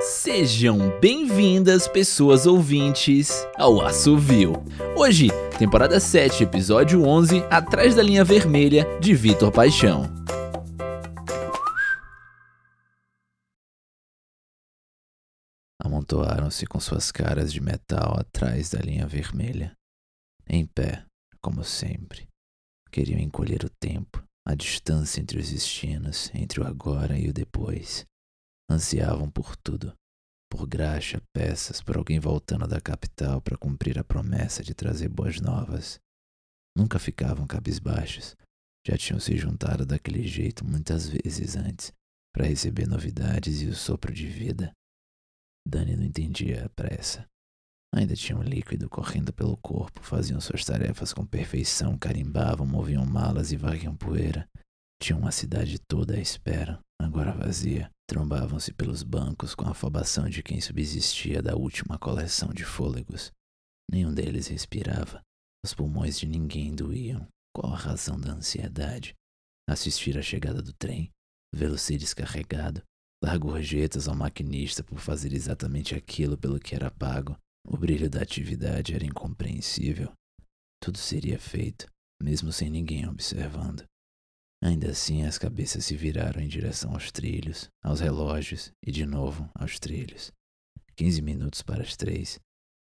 Sejam bem-vindas, pessoas ouvintes, ao Assovio. Hoje, temporada 7, episódio 11, Atrás da Linha Vermelha, de Vitor Paixão. Amontoaram-se com suas caras de metal atrás da linha vermelha. Em pé, como sempre. Queriam encolher o tempo, a distância entre os destinos, entre o agora e o depois. Ansiavam por tudo, por graxa, peças, por alguém voltando da capital para cumprir a promessa de trazer boas novas. Nunca ficavam cabisbaixos, já tinham se juntado daquele jeito muitas vezes antes para receber novidades e o sopro de vida. Dani não entendia a pressa. Ainda tinham líquido correndo pelo corpo, faziam suas tarefas com perfeição, carimbavam, moviam malas e varriam poeira. Tinham uma cidade toda à espera, agora vazia. Trombavam-se pelos bancos com a afobação de quem subsistia da última coleção de fôlegos. Nenhum deles respirava. Os pulmões de ninguém doíam. Qual a razão da ansiedade? Assistir à chegada do trem, vê-lo ser descarregado, dar gorjetas ao maquinista por fazer exatamente aquilo pelo que era pago, o brilho da atividade era incompreensível. Tudo seria feito, mesmo sem ninguém observando. Ainda assim, as cabeças se viraram em direção aos trilhos, aos relógios e de novo aos trilhos. Quinze minutos para as três,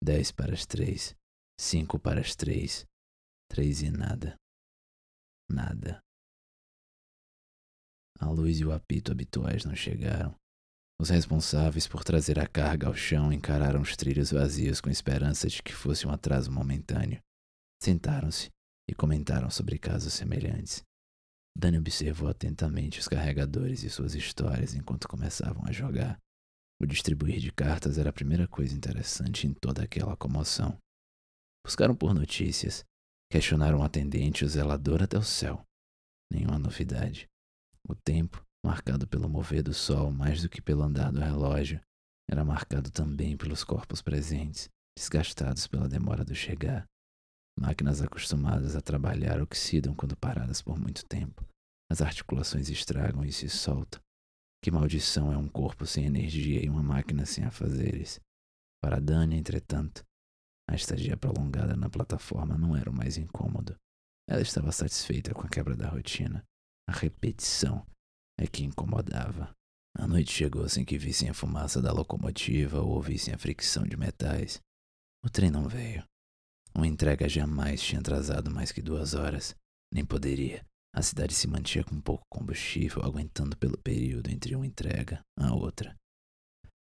dez para as três, cinco para as três, três e nada. Nada. A luz e o apito habituais não chegaram. Os responsáveis por trazer a carga ao chão encararam os trilhos vazios com esperança de que fosse um atraso momentâneo. Sentaram-se e comentaram sobre casos semelhantes. Dani observou atentamente os carregadores e suas histórias enquanto começavam a jogar. O distribuir de cartas era a primeira coisa interessante em toda aquela comoção. Buscaram por notícias, questionaram o atendente e o zelador até o céu. Nenhuma novidade. O tempo, marcado pelo mover do sol mais do que pelo andar do relógio, era marcado também pelos corpos presentes, desgastados pela demora do chegar. Máquinas acostumadas a trabalhar oxidam quando paradas por muito tempo. As articulações estragam e se soltam. Que maldição é um corpo sem energia e uma máquina sem afazeres. Para Dani, entretanto, a estadia prolongada na plataforma não era o mais incômodo. Ela estava satisfeita com a quebra da rotina. A repetição é que incomodava. A noite chegou sem que vissem a fumaça da locomotiva ou ouvissem a fricção de metais. O trem não veio. Uma entrega jamais tinha atrasado mais que duas horas. Nem poderia. A cidade se mantinha com pouco combustível, aguentando pelo período entre uma entrega a outra.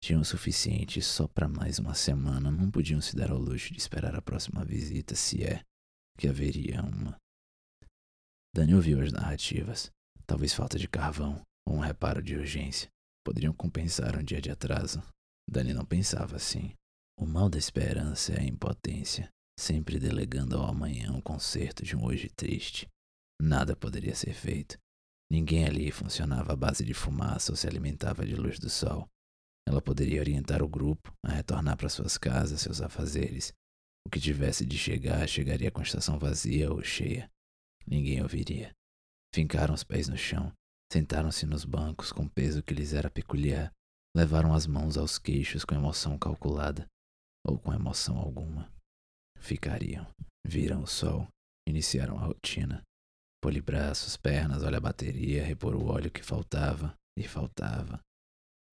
Tinham o suficiente só para mais uma semana, não podiam se dar ao luxo de esperar a próxima visita, se é que haveria uma. Dani ouviu as narrativas. Talvez falta de carvão ou um reparo de urgência poderiam compensar um dia de atraso. Dani não pensava assim. O mal da esperança é a impotência, sempre delegando ao amanhã um conserto de um hoje triste. Nada poderia ser feito. Ninguém ali funcionava à base de fumaça ou se alimentava de luz do sol. Ela poderia orientar o grupo a retornar para suas casas, seus afazeres. O que tivesse de chegar, chegaria com a estação vazia ou cheia. Ninguém ouviria. Fincaram os pés no chão, sentaram-se nos bancos com peso que lhes era peculiar, levaram as mãos aos queixos com emoção calculada, ou com emoção alguma. Ficariam, viram o sol, iniciaram a rotina. Polibraços, pernas, olha a bateria, repor o óleo que faltava e faltava.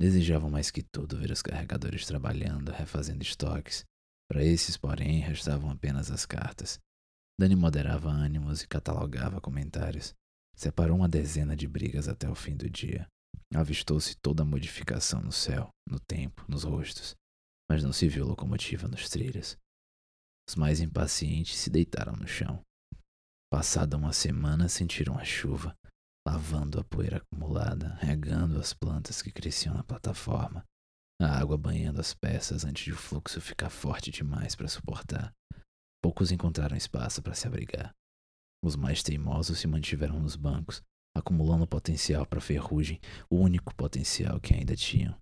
Desejavam mais que tudo ver os carregadores trabalhando, refazendo estoques. Para esses, porém, restavam apenas as cartas. Dani moderava ânimos e catalogava comentários. Separou uma dezena de brigas até o fim do dia. Avistou-se toda a modificação no céu, no tempo, nos rostos, mas não se viu locomotiva nos trilhos. Os mais impacientes se deitaram no chão. Passada uma semana, sentiram a chuva, lavando a poeira acumulada, regando as plantas que cresciam na plataforma, a água banhando as peças antes de o fluxo ficar forte demais para suportar. Poucos encontraram espaço para se abrigar. Os mais teimosos se mantiveram nos bancos, acumulando potencial para ferrugem, o único potencial que ainda tinham.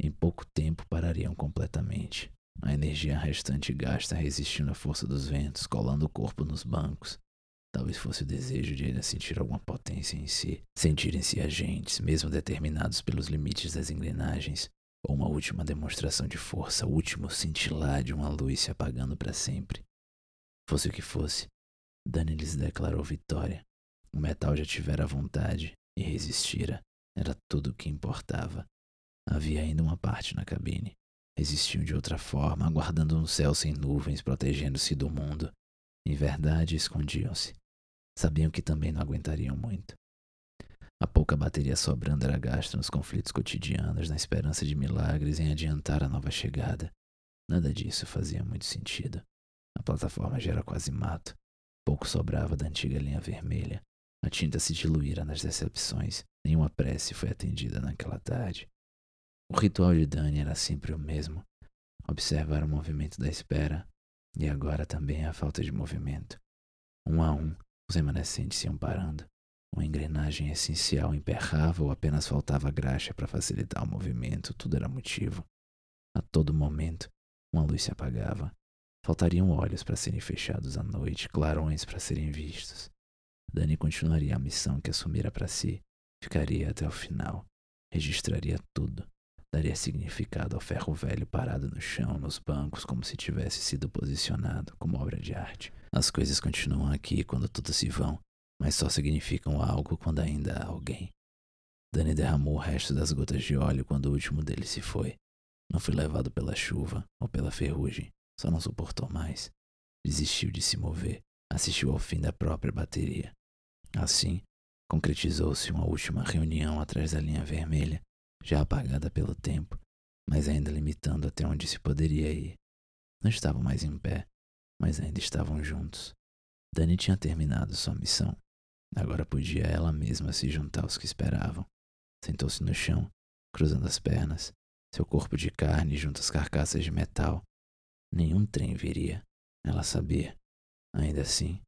Em pouco tempo parariam completamente. A energia restante gasta resistindo à força dos ventos, colando o corpo nos bancos. Talvez fosse o desejo de ainda sentir alguma potência em si, sentirem-se agentes, mesmo determinados pelos limites das engrenagens, ou uma última demonstração de força, o último cintilar de uma luz se apagando para sempre. Fosse o que fosse, Dani lhes declarou vitória. O metal já tivera vontade e resistira. Era tudo o que importava. Havia ainda uma parte na cabine. Existiam de outra forma, aguardando um céu sem nuvens, protegendo-se do mundo. Em verdade, escondiam-se. Sabiam que também não aguentariam muito. A pouca bateria sobrando era gasta nos conflitos cotidianos, na esperança de milagres em adiantar a nova chegada. Nada disso fazia muito sentido. A plataforma já era quase mato. Pouco sobrava da antiga linha vermelha. A tinta se diluíra nas decepções. Nenhuma prece foi atendida naquela tarde. O ritual de Dani era sempre o mesmo: observar o movimento da espera e agora também a falta de movimento. Um a um, os remanescentes iam parando. Uma engrenagem essencial emperrava ou apenas faltava graxa para facilitar o movimento, tudo era motivo. A todo momento, uma luz se apagava. Faltariam olhos para serem fechados à noite, clarões para serem vistos. Dani continuaria a missão que assumira para si, ficaria até o final, registraria tudo, daria significado ao ferro velho parado no chão, nos bancos, como se tivesse sido posicionado como obra de arte. As coisas continuam aqui quando todas se vão, mas só significam algo quando ainda há alguém. Dani derramou o resto das gotas de óleo quando o último deles se foi. Não foi levado pela chuva ou pela ferrugem, só não suportou mais. Desistiu de se mover, assistiu ao fim da própria bateria. Assim, concretizou-se uma última reunião atrás da linha vermelha, já apagada pelo tempo, mas ainda limitando até onde se poderia ir. Não estavam mais em pé, mas ainda estavam juntos. Dani tinha terminado sua missão. Agora podia ela mesma se juntar aos que esperavam. Sentou-se no chão, cruzando as pernas, seu corpo de carne junto às carcaças de metal. Nenhum trem viria, ela sabia. Ainda assim,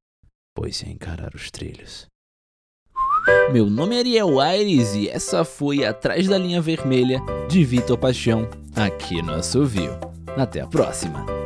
pôs-se a encarar os trilhos. Meu nome é Ariel Aires e essa foi Atrás da Linha Vermelha de Vitor Paixão, aqui no Assovio. Até a próxima!